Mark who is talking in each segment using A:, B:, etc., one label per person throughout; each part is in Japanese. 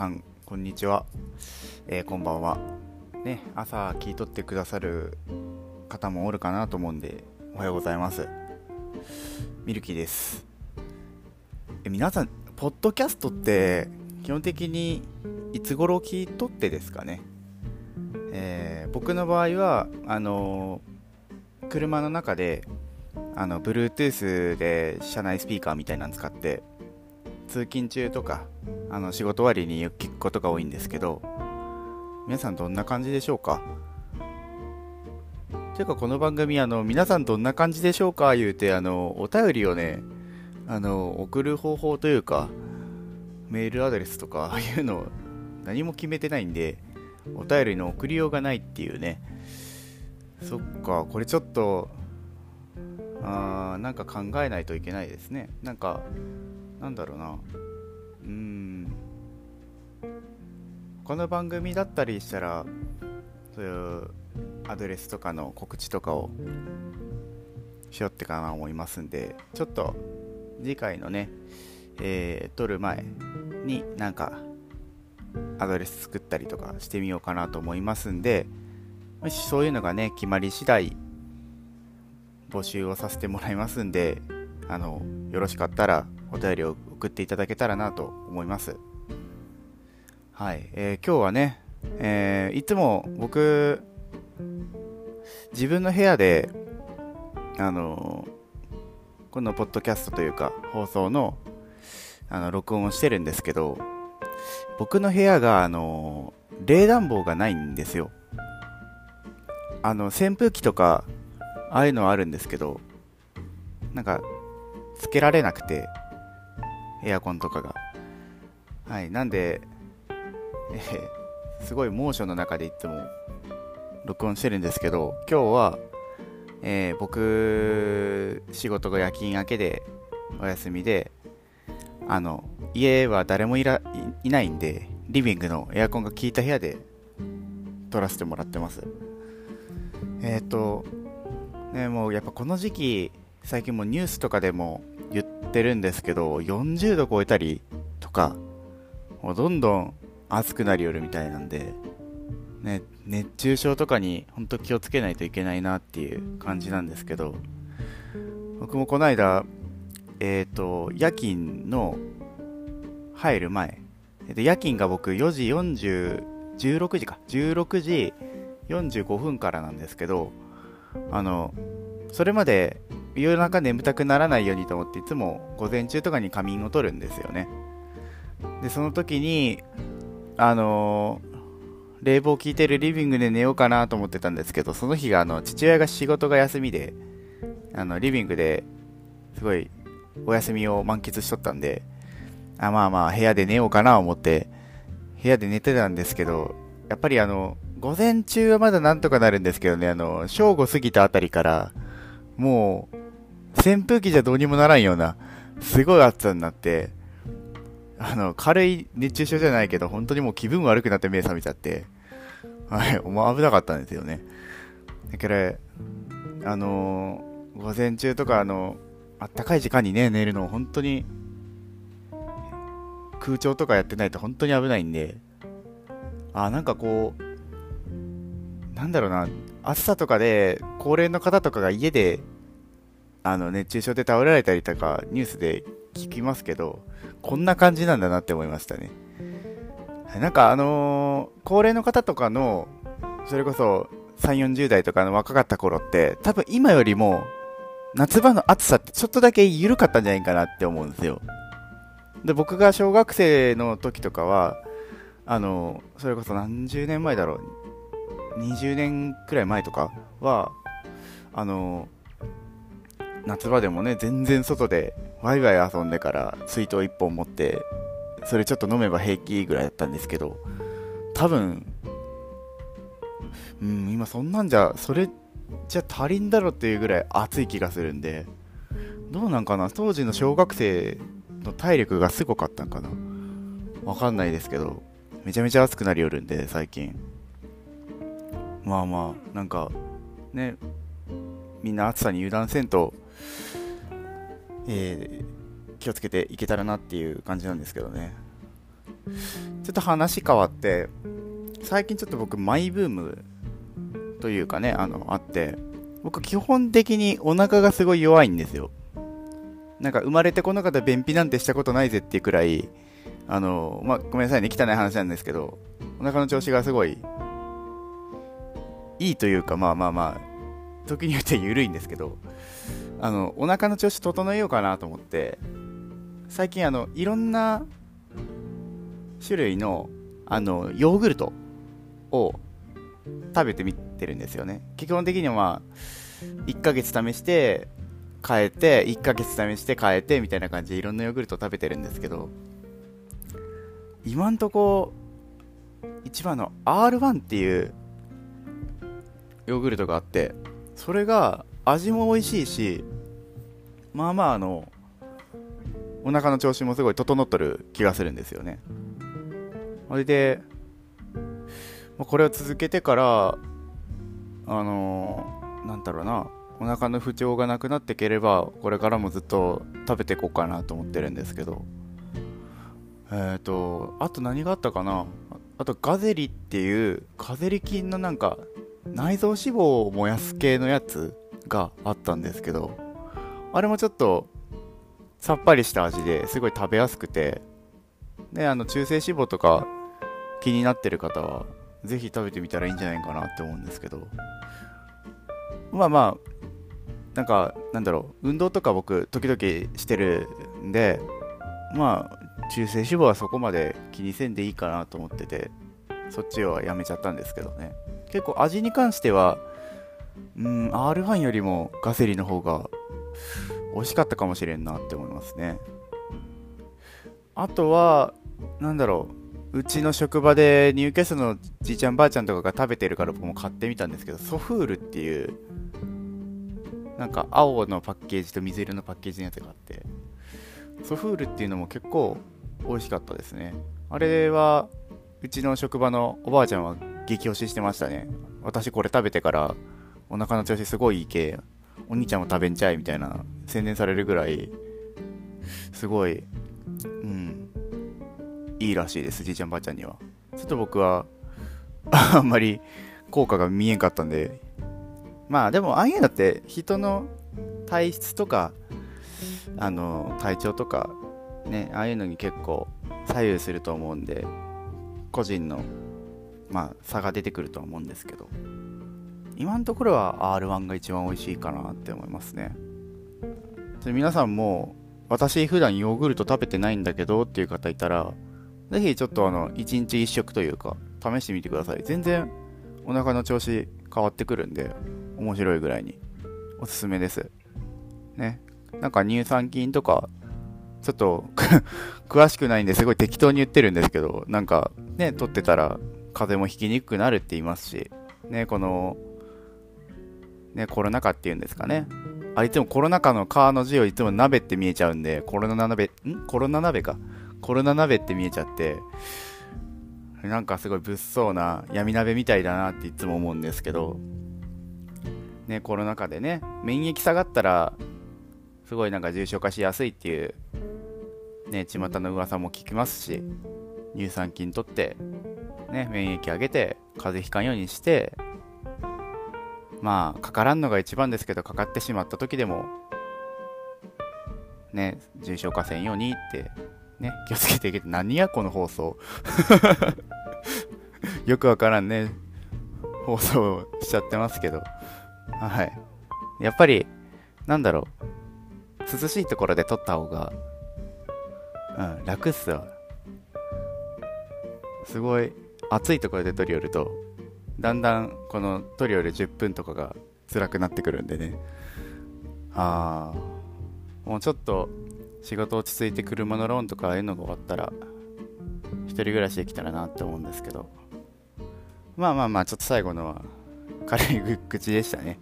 A: さんこんにちは、えー、こんばんは。ね朝聞いとってくださる方もおるかなと思うんでおはようございます。ミルキーです。え皆さんポッドキャストって基本的にいつ頃聞いとってですかね、えー、僕の場合はあのー、車の中であの Bluetooth で車内スピーカーみたいなの使って通勤中とかあの仕事終わりに聞くことが多いんですけど皆さんどんな感じでしょうか？ていうかこの番組あの皆さんどんな感じでしょうか？言うてあのお便りをねあの送る方法というかメールアドレスとかああ いうのを何も決めてないんでお便りの送りようがないっていうね。そっかこれちょっとあーなんか考えないといけないですね。なんかなんだろうな。うーん。この番組だったりしたらそういうアドレスとかの告知とかをしようってかな思いますんでちょっと次回のね、えー、撮る前になんかアドレス作ったりとかしてみようかなと思いますんでもしそういうのがね決まり次第募集をさせてもらいますんであのよろしかったらお便りを送っていただけたらなと思います。はい、えー、今日はね、えー、いつも僕自分の部屋であのこのポッドキャストというか放送のあの録音をしてるんですけど僕の部屋があの冷暖房がないんですよ。あの扇風機とかああいうのはあるんですけどなんかつけられなくてエアコンとかが。はい。なんで、えー、すごい猛暑の中でいつも録音してるんですけど今日は、えー、僕仕事が夜勤明けでお休みであの家は誰もいらいないんでリビングのエアコンが効いた部屋で撮らせてもらってます。えっ、ー、とねもうやっぱこの時期最近もニュースとかでも言ってるんですけど40度超えたりとかもうどんどん暑くなりよるみたいなんで、ね、熱中症とかに本当気をつけないといけないなっていう感じなんですけど僕もこの間えっ、ー、と夜勤の入る前で夜勤が僕4時40 16時か16時45分からなんですけどあのそれまで夜中眠たくならないようにと思っていつも午前中とかに仮眠を取るんですよね。でその時にあのー、冷房効いてるリビングで寝ようかなと思ってたんですけどその日があの父親が仕事が休みであのリビングですごいお休みを満喫しとったんであまあまあ部屋で寝ようかなと思って部屋で寝てたんですけどやっぱりあの午前中はまだなんとかなるんですけどねあの正午過ぎたあたりからもう扇風機じゃどうにもならんような、すごい暑さになって、あの、軽い熱中症じゃないけど、本当にもう気分悪くなって目覚めちゃって、はい、もう危なかったんですよね。だから、あのー、午前中とか、あの、あったかい時間にね、寝るの本当に、空調とかやってないと本当に危ないんで、あ、なんかこう、なんだろうな、暑さとかで、高齢の方とかが家であの熱中症で倒れられたりとかニュースで聞きますけど、こんな感じなんだなって思いましたね。なんかあのー、高齢の方とかの、それこそ3、40代とかの若かった頃って、多分今よりも夏場の暑さってちょっとだけ緩かったんじゃないかなって思うんですよ。で、僕が小学生の時とかは、あのー、それこそ何十年前だろう、20年くらい前とかは、あのー夏場でもね、全然外でワイワイ遊んでから水筒1本持って、それちょっと飲めば平気ぐらいだったんですけど、多分、うん、今そんなんじゃ、それじゃ足りんだろっていうぐらい暑い気がするんで、どうなんかな？当時の小学生の体力がすごかったんかな？わかんないですけど、めちゃめちゃ暑くなりよるんで、最近。まあまあ、なんか、ね、みんな暑さに油断せんと、えー、気をつけていけたらなっていう感じなんですけどね。ちょっと話変わって最近ちょっと僕マイブームというかねあのあって僕基本的にお腹がすごい弱いんですよなんか生まれてこの方便秘なんてしたことないぜっていうくらいあのまあごめんなさいね汚い話なんですけどお腹の調子がすごいいいというかまあまあまあ時によって緩いんですけどあのお腹の調子整えようかなと思って最近あのいろんな種類のあのヨーグルトを食べてみてるんですよね。基本的にはまあ1ヶ月試して変えて1ヶ月試して変えてみたいな感じでいろんなヨーグルトを食べてるんですけど今んとこ一番の R1 っていうヨーグルトがあってそれが味も美味しいしまあまああのお腹の調子もすごい整っとる気がするんですよね。それでこれを続けてからあの、なんだろうなお腹の不調がなくなっていければこれからもずっと食べていこうかなと思ってるんですけど。えっ、ー、とあと何があったかな？あとガゼリっていうガゼリ菌のなんか内臓脂肪を燃やす系のやつがあったんですけどあれもちょっとさっぱりした味ですごい食べやすくてであの中性脂肪とか気になってる方はぜひ食べてみたらいいんじゃないかなって思うんですけどまあまあなんかなんだろう運動とか僕時々してるんでまあ中性脂肪はそこまで気にせんでいいかなと思っててそっちはやめちゃったんですけどね。結構味に関してはうん R1 よりもガセリの方が美味しかったかもしれんなって思いますね。あとはなんだろううちの職場でニューキャスのじいちゃんばあちゃんとかが食べてるから僕も買ってみたんですけどソフールっていうなんか青のパッケージと水色のパッケージのやつがあってソフールっていうのも結構美味しかったですね。あれはうちの職場のおばあちゃんは激推ししてましたね。私これ食べてからお腹の調子すごいいいけお兄ちゃんも食べんちゃいみたいな宣伝されるぐらいすごいうんいいらしいですじいちゃんばあちゃんには。ちょっと僕は あんまり効果が見えんかったんで。まあでもああいうのって人の体質とかあの体調とかねああいうのに結構左右すると思うんで個人のまあ差が出てくるとは思うんですけど。今のところは R1 が一番美味しいかなって思いますね。皆さんも私普段ヨーグルト食べてないんだけどっていう方いたらぜひちょっとあの1日1食というか試してみてください。全然お腹の調子変わってくるんで面白いぐらいにおすすめです。ね。なんか乳酸菌とかちょっと 詳しくないんですごい適当に言ってるんですけどなんかね取ってたら風邪もひきにくくなるって言いますしねこのねコロナ禍っていうんですかね。あいつもコロナ禍の「カの字をいつも鍋って見えちゃうんでコロナ鍋ん？コロナ鍋か。コロナ鍋って見えちゃってなんかすごい物騒な闇鍋みたいだなっていつも思うんですけどね、コロナ禍でね、免疫下がったら、すごいなんか重症化しやすいっていう、ね、巷の噂も聞きますし、乳酸菌とって、ね、免疫上げて、風邪ひかんようにして、まあ、かからんのが一番ですけど、かかってしまった時でも、ね、重症化せんようにって、ね、気をつけていけて、何やこの放送。よくわからんね、放送しちゃってますけど。はい。やっぱり、なんだろう。涼しいところで撮った方が、うん、楽っすわ。すごい、暑いところで撮り寄ると、だんだんこの撮り寄る10分とかが辛くなってくるんでね。ああ、もうちょっと仕事落ち着いて車のローンとかああいうのが終わったら、一人暮らしできたらなって思うんですけど。まあまあまあ、ちょっと最後のは軽い口でしたね。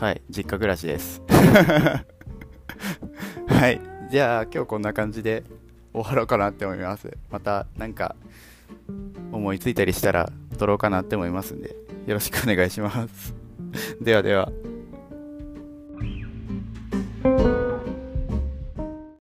A: はい、実家暮らしです。はい、じゃあ今日こんな感じで終わろうかなって思います。またなんか思いついたりしたら撮ろうかなって思いますんで、よろしくお願いします。ではでは。